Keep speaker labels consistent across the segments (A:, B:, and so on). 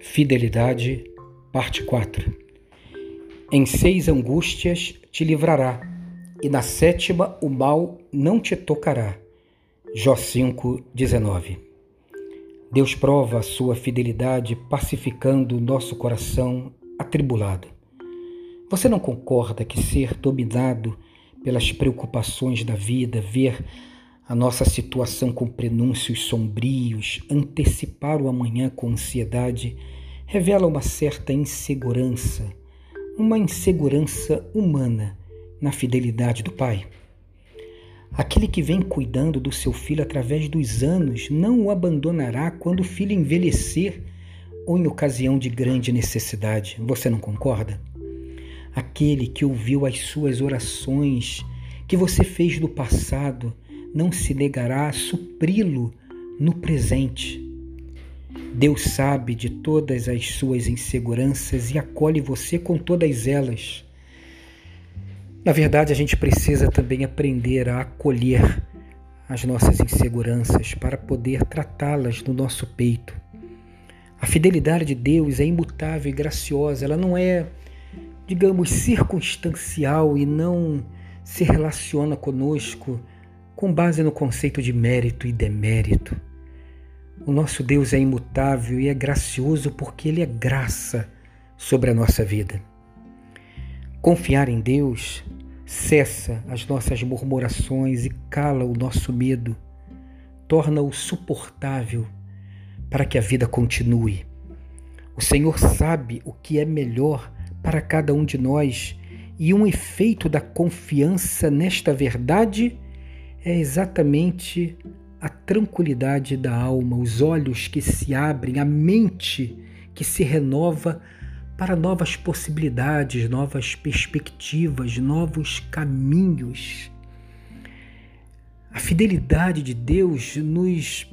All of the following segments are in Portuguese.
A: Fidelidade, parte 4. Em seis angústias te livrará, e na sétima o mal não te tocará. Jó 5, 19. Deus prova a sua fidelidade pacificando o nosso coração atribulado. Você não concorda que ser dominado pelas preocupações da vida, ver a nossa situação com prenúncios sombrios, antecipar o amanhã com ansiedade, revela uma certa insegurança, uma insegurança humana na fidelidade do Pai. Aquele que vem cuidando do seu filho através dos anos não o abandonará quando o filho envelhecer ou em ocasião de grande necessidade. Você não concorda? Aquele que ouviu as suas orações que você fez no passado não se negará a supri-lo no presente. Deus sabe de todas as suas inseguranças e acolhe você com todas elas. Na verdade, a gente precisa também aprender a acolher as nossas inseguranças para poder tratá-las no nosso peito. A fidelidade de Deus é imutável e graciosa, ela não é, digamos, circunstancial e não se relaciona conosco com base no conceito de mérito e demérito. O nosso Deus é imutável e é gracioso porque Ele é graça sobre a nossa vida. Confiar em Deus cessa as nossas murmurações e cala o nosso medo, torna-o suportável para que a vida continue. O Senhor sabe o que é melhor para cada um de nós e um efeito da confiança nesta verdade é exatamente a tranquilidade da alma, os olhos que se abrem, a mente que se renova para novas possibilidades, novas perspectivas, novos caminhos. A fidelidade de Deus nos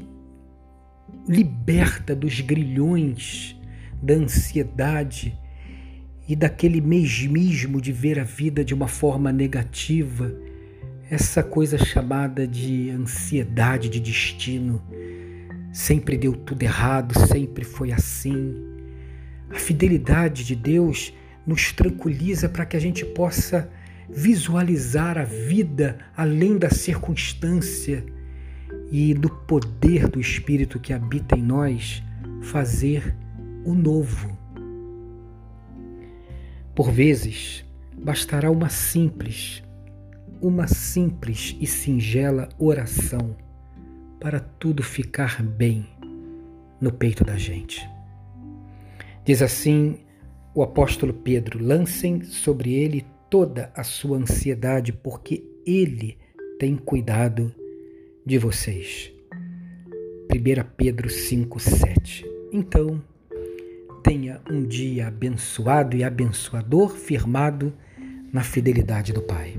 A: liberta dos grilhões da ansiedade e daquele mesmismo de ver a vida de uma forma negativa essa coisa chamada de ansiedade de destino. Sempre deu tudo errado, sempre foi assim. A fidelidade de Deus nos tranquiliza para que a gente possa visualizar a vida além da circunstância e do poder do Espírito que habita em nós fazer o novo. Por vezes, bastará uma simples uma simples e singela oração para tudo ficar bem no peito da gente. Diz assim o apóstolo Pedro: lancem sobre ele toda a sua ansiedade, porque ele tem cuidado de vocês. 1 Pedro 5,7. Então, tenha um dia abençoado e abençoador, firmado na fidelidade do Pai.